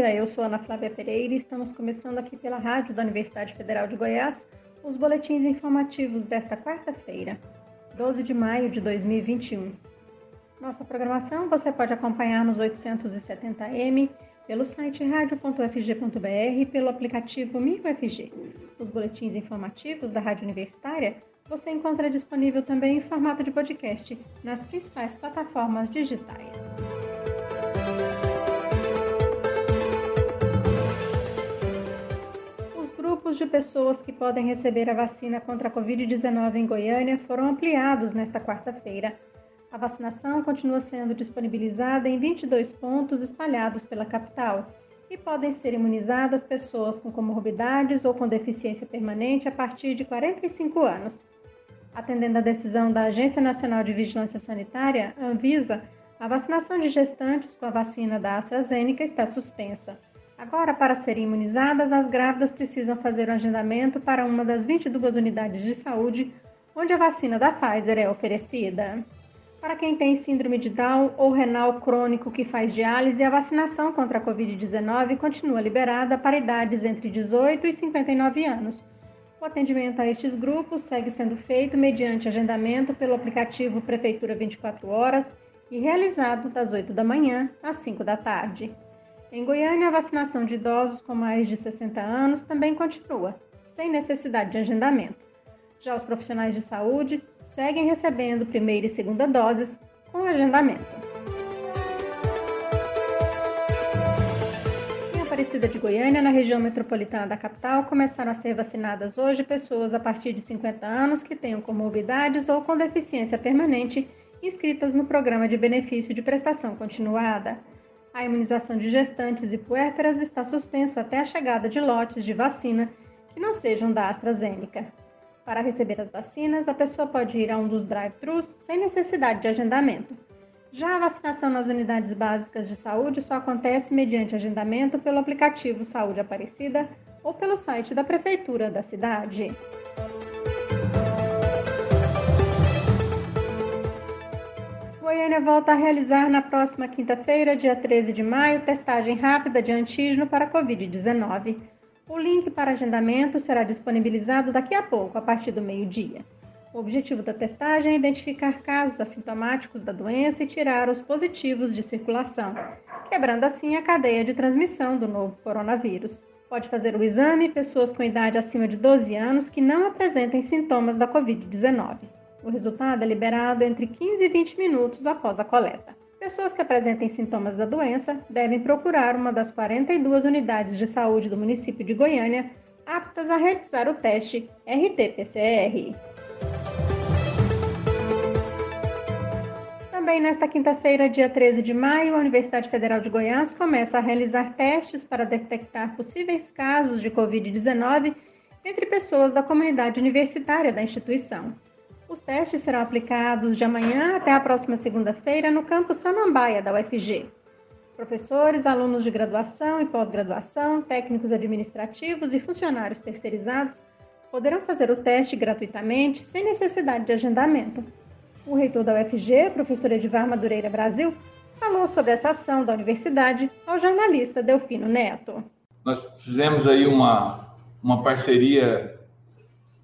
dia, eu sou Ana Flávia Pereira e estamos começando aqui pela Rádio da Universidade Federal de Goiás os boletins informativos desta quarta-feira, 12 de maio de 2021. Nossa programação você pode acompanhar nos 870m, pelo site radio.fg.br e pelo aplicativo MirFG. Os boletins informativos da Rádio Universitária você encontra disponível também em formato de podcast nas principais plataformas digitais. Grupos de pessoas que podem receber a vacina contra a Covid-19 em Goiânia foram ampliados nesta quarta-feira. A vacinação continua sendo disponibilizada em 22 pontos espalhados pela capital e podem ser imunizadas pessoas com comorbidades ou com deficiência permanente a partir de 45 anos. Atendendo à decisão da Agência Nacional de Vigilância Sanitária, Anvisa, a vacinação de gestantes com a vacina da AstraZeneca está suspensa. Agora, para serem imunizadas, as grávidas precisam fazer o um agendamento para uma das 22 unidades de saúde onde a vacina da Pfizer é oferecida. Para quem tem síndrome de Down ou renal crônico que faz diálise, a vacinação contra a Covid-19 continua liberada para idades entre 18 e 59 anos. O atendimento a estes grupos segue sendo feito mediante agendamento pelo aplicativo Prefeitura 24 Horas e realizado das 8 da manhã às 5 da tarde. Em Goiânia, a vacinação de idosos com mais de 60 anos também continua, sem necessidade de agendamento. Já os profissionais de saúde seguem recebendo primeira e segunda doses com agendamento. Em Aparecida de Goiânia, na região metropolitana da capital, começaram a ser vacinadas hoje pessoas a partir de 50 anos que tenham comorbidades ou com deficiência permanente inscritas no programa de benefício de prestação continuada. A imunização de gestantes e puérperas está suspensa até a chegada de lotes de vacina que não sejam da AstraZeneca. Para receber as vacinas, a pessoa pode ir a um dos drive-thrus sem necessidade de agendamento. Já a vacinação nas unidades básicas de saúde só acontece mediante agendamento pelo aplicativo Saúde Aparecida ou pelo site da Prefeitura da cidade. Goiânia volta a realizar na próxima quinta-feira, dia 13 de maio, testagem rápida de antígeno para Covid-19. O link para agendamento será disponibilizado daqui a pouco, a partir do meio-dia. O objetivo da testagem é identificar casos assintomáticos da doença e tirar os positivos de circulação, quebrando assim a cadeia de transmissão do novo coronavírus. Pode fazer o exame pessoas com idade acima de 12 anos que não apresentem sintomas da Covid-19. O resultado é liberado entre 15 e 20 minutos após a coleta. Pessoas que apresentem sintomas da doença devem procurar uma das 42 unidades de saúde do município de Goiânia aptas a realizar o teste RT-PCR. Também nesta quinta-feira, dia 13 de maio, a Universidade Federal de Goiás começa a realizar testes para detectar possíveis casos de Covid-19 entre pessoas da comunidade universitária da instituição. Os testes serão aplicados de amanhã até a próxima segunda-feira no campus Samambaia da UFG. Professores, alunos de graduação e pós-graduação, técnicos administrativos e funcionários terceirizados poderão fazer o teste gratuitamente, sem necessidade de agendamento. O reitor da UFG, professor Edivar Madureira Brasil, falou sobre essa ação da universidade ao jornalista Delfino Neto. Nós fizemos aí uma, uma parceria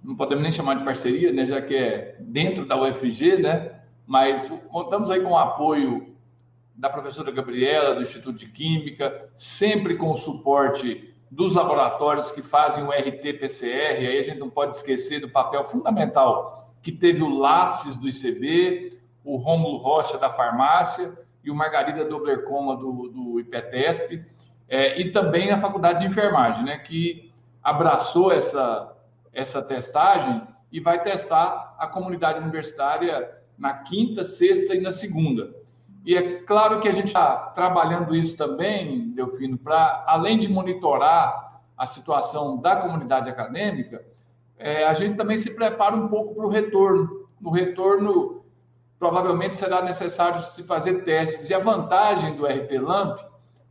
não podemos nem chamar de parceria, né, já que é dentro da UFG, né, mas contamos aí com o apoio da professora Gabriela, do Instituto de Química, sempre com o suporte dos laboratórios que fazem o RT-PCR, aí a gente não pode esquecer do papel fundamental que teve o LACES do ICB, o Rômulo Rocha da farmácia e o Margarida Doblercoma do, do IPETESP, é, e também a Faculdade de Enfermagem, né, que abraçou essa, essa testagem e vai testar a comunidade universitária na quinta, sexta e na segunda. E é claro que a gente está trabalhando isso também, Delfino, para além de monitorar a situação da comunidade acadêmica, é, a gente também se prepara um pouco para o retorno. No retorno, provavelmente será necessário se fazer testes. E a vantagem do RT-LAMP,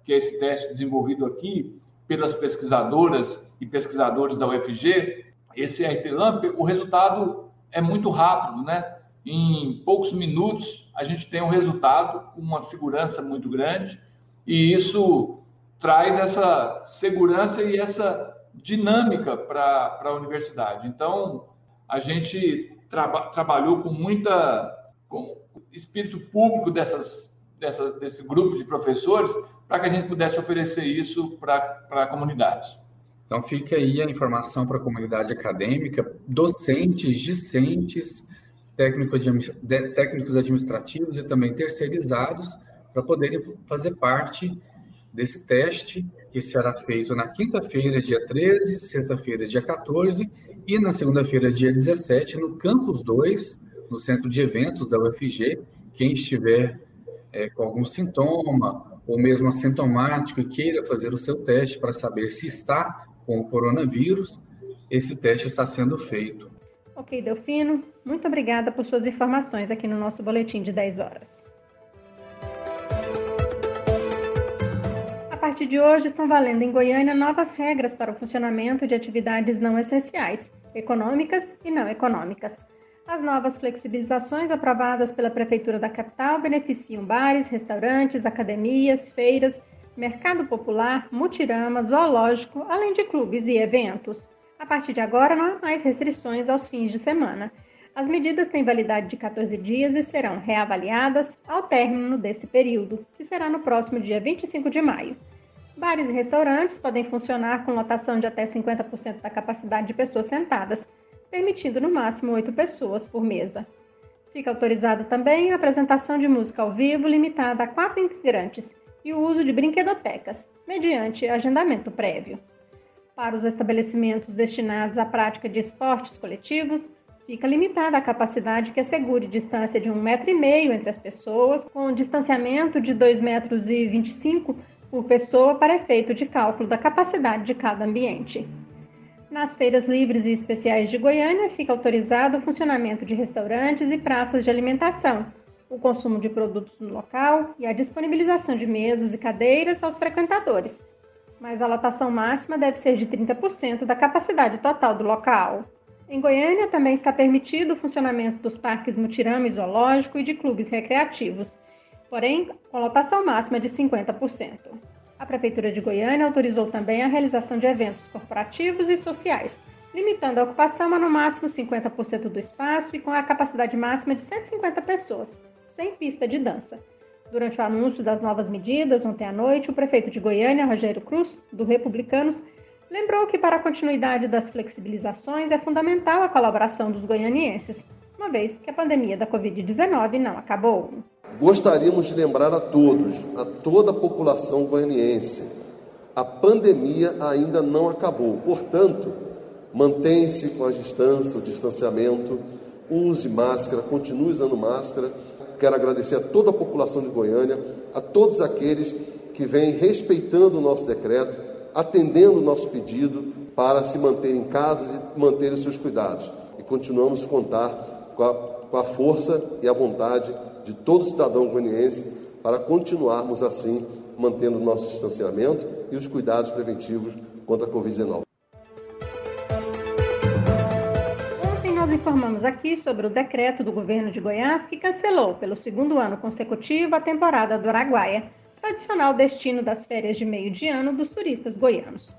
que é esse teste desenvolvido aqui pelas pesquisadoras e pesquisadores da UFG, esse RT-LAMP, o resultado é muito rápido, né? Em poucos minutos a gente tem um resultado com uma segurança muito grande e isso traz essa segurança e essa dinâmica para a universidade. Então, a gente traba, trabalhou com muita com espírito público dessas, dessa, desse grupo de professores para que a gente pudesse oferecer isso para a comunidade. Então, fica aí a informação para a comunidade acadêmica, docentes, discentes, técnicos administrativos e também terceirizados, para poderem fazer parte desse teste que será feito na quinta-feira, dia 13, sexta-feira, dia 14 e na segunda-feira, dia 17, no Campus 2, no centro de eventos da UFG. Quem estiver é, com algum sintoma ou mesmo assintomático e queira fazer o seu teste para saber se está com o coronavírus, esse teste está sendo feito. Ok, Delfino, muito obrigada por suas informações aqui no nosso boletim de 10 horas. A partir de hoje estão valendo em Goiânia novas regras para o funcionamento de atividades não essenciais, econômicas e não econômicas. As novas flexibilizações aprovadas pela Prefeitura da capital beneficiam bares, restaurantes, academias, feiras, mercado popular, mutirama, zoológico, além de clubes e eventos. A partir de agora, não há mais restrições aos fins de semana. As medidas têm validade de 14 dias e serão reavaliadas ao término desse período, que será no próximo dia 25 de maio. Bares e restaurantes podem funcionar com lotação de até 50% da capacidade de pessoas sentadas, permitindo no máximo oito pessoas por mesa. Fica autorizada também a apresentação de música ao vivo limitada a quatro integrantes e o uso de brinquedotecas, mediante agendamento prévio. Para os estabelecimentos destinados à prática de esportes coletivos, fica limitada a capacidade que assegure distância de um metro e meio entre as pessoas, com distanciamento de 2,25 metros e por pessoa para efeito de cálculo da capacidade de cada ambiente. Nas feiras livres e especiais de Goiânia, fica autorizado o funcionamento de restaurantes e praças de alimentação, o consumo de produtos no local e a disponibilização de mesas e cadeiras aos frequentadores, mas a lotação máxima deve ser de 30% da capacidade total do local. Em Goiânia também está permitido o funcionamento dos parques Mutirama e Zoológico e de clubes recreativos, porém com lotação máxima de 50%. A Prefeitura de Goiânia autorizou também a realização de eventos corporativos e sociais, limitando a ocupação a no máximo 50% do espaço e com a capacidade máxima de 150 pessoas, sem pista de dança. Durante o anúncio das novas medidas, ontem à noite, o prefeito de Goiânia, Rogério Cruz, do Republicanos, lembrou que para a continuidade das flexibilizações é fundamental a colaboração dos goianienses, uma vez que a pandemia da Covid-19 não acabou. Gostaríamos de lembrar a todos, a toda a população goianiense, a pandemia ainda não acabou. Portanto, mantenha-se com a distância, o distanciamento, use máscara, continue usando máscara. Quero agradecer a toda a população de Goiânia, a todos aqueles que vêm respeitando o nosso decreto, atendendo o nosso pedido para se manter em casa e manter os seus cuidados. E continuamos a contar com a, com a força e a vontade de todo cidadão goianiense para continuarmos assim mantendo o nosso distanciamento e os cuidados preventivos contra a Covid-19. Informamos aqui sobre o decreto do governo de Goiás que cancelou pelo segundo ano consecutivo a temporada do Araguaia, tradicional destino das férias de meio de ano dos turistas goianos.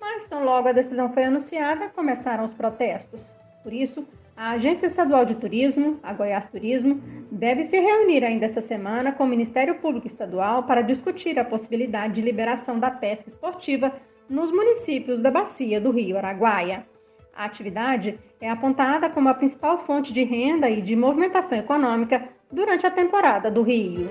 Mas tão logo a decisão foi anunciada, começaram os protestos. Por isso, a Agência Estadual de Turismo, a Goiás Turismo, deve se reunir ainda essa semana com o Ministério Público Estadual para discutir a possibilidade de liberação da pesca esportiva nos municípios da bacia do Rio Araguaia. A atividade é apontada como a principal fonte de renda e de movimentação econômica durante a temporada do Rio.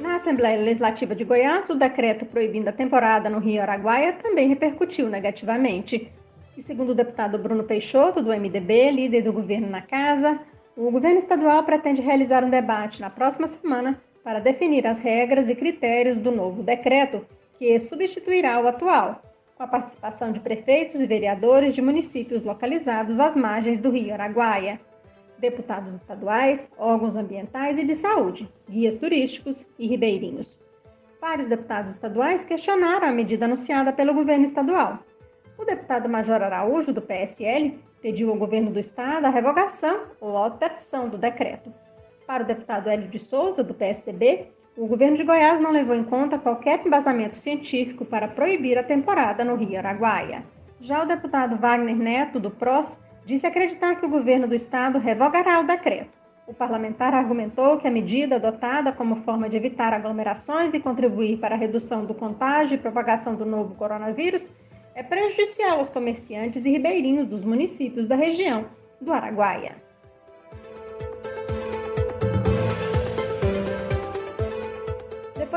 Na Assembleia Legislativa de Goiás, o decreto proibindo a temporada no Rio Araguaia também repercutiu negativamente. E segundo o deputado Bruno Peixoto, do MDB, líder do governo na casa, o governo estadual pretende realizar um debate na próxima semana para definir as regras e critérios do novo decreto, que substituirá o atual, com a participação de prefeitos e vereadores de municípios localizados às margens do Rio Araguaia, deputados estaduais, órgãos ambientais e de saúde, guias turísticos e ribeirinhos. Vários deputados estaduais questionaram a medida anunciada pelo governo estadual, o deputado Major Araújo, do PSL, pediu ao governo do estado a revogação ou alteração do decreto. Para o deputado Hélio de Souza, do PSDB, o governo de Goiás não levou em conta qualquer embasamento científico para proibir a temporada no Rio Araguaia. Já o deputado Wagner Neto, do PROS, disse acreditar que o governo do estado revogará o decreto. O parlamentar argumentou que a medida adotada como forma de evitar aglomerações e contribuir para a redução do contágio e propagação do novo coronavírus é prejudicial aos comerciantes e ribeirinhos dos municípios da região do Araguaia.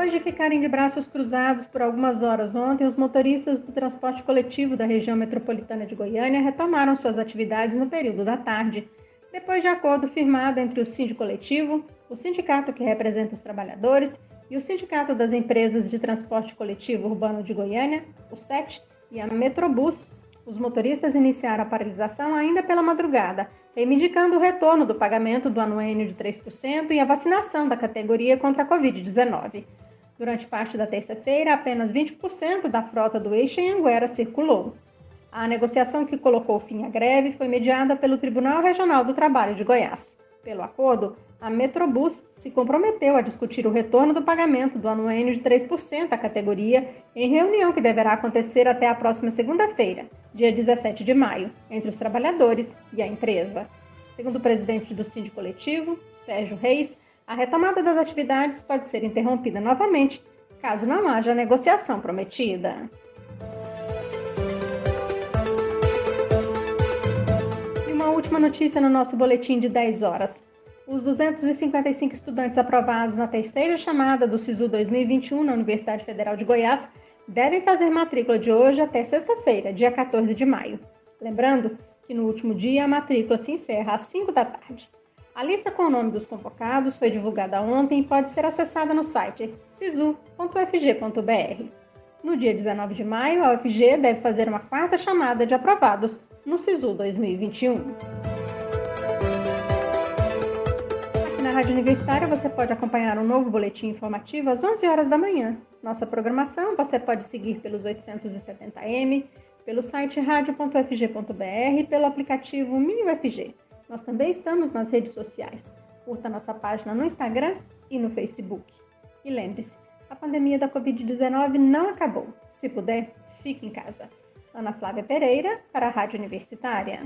Depois de ficarem de braços cruzados por algumas horas ontem, os motoristas do transporte coletivo da região metropolitana de Goiânia retomaram suas atividades no período da tarde, depois de acordo firmado entre o Sindicato Coletivo, o sindicato que representa os trabalhadores e o Sindicato das Empresas de Transporte Coletivo Urbano de Goiânia, o SET, e a Metrobus, os motoristas iniciaram a paralisação ainda pela madrugada, reivindicando o retorno do pagamento do anuênio de 3% e a vacinação da categoria contra a Covid-19. Durante parte da terça-feira, apenas 20% da frota do eixo em Anguera circulou. A negociação que colocou fim à greve foi mediada pelo Tribunal Regional do Trabalho de Goiás. Pelo acordo, a Metrobus se comprometeu a discutir o retorno do pagamento do anuênio de 3% à categoria em reunião que deverá acontecer até a próxima segunda-feira, dia 17 de maio, entre os trabalhadores e a empresa. Segundo o presidente do Sindicato Coletivo, Sérgio Reis, a retomada das atividades pode ser interrompida novamente caso não haja negociação prometida. última notícia no nosso boletim de 10 horas. Os 255 estudantes aprovados na terceira chamada do SISU 2021 na Universidade Federal de Goiás devem fazer matrícula de hoje até sexta-feira, dia 14 de maio. Lembrando que no último dia a matrícula se encerra às 5 da tarde. A lista com o nome dos convocados foi divulgada ontem e pode ser acessada no site sisu.fg.br. No dia 19 de maio, a UFG deve fazer uma quarta chamada de aprovados no SISU 2021. Aqui na Rádio Universitária você pode acompanhar um novo boletim informativo às 11 horas da manhã. Nossa programação você pode seguir pelos 870m, pelo site radio.fg.br e pelo aplicativo MinUFG. Nós também estamos nas redes sociais. Curta nossa página no Instagram e no Facebook. E lembre-se, a pandemia da Covid-19 não acabou. Se puder, fique em casa. Ana Flávia Pereira, para a Rádio Universitária.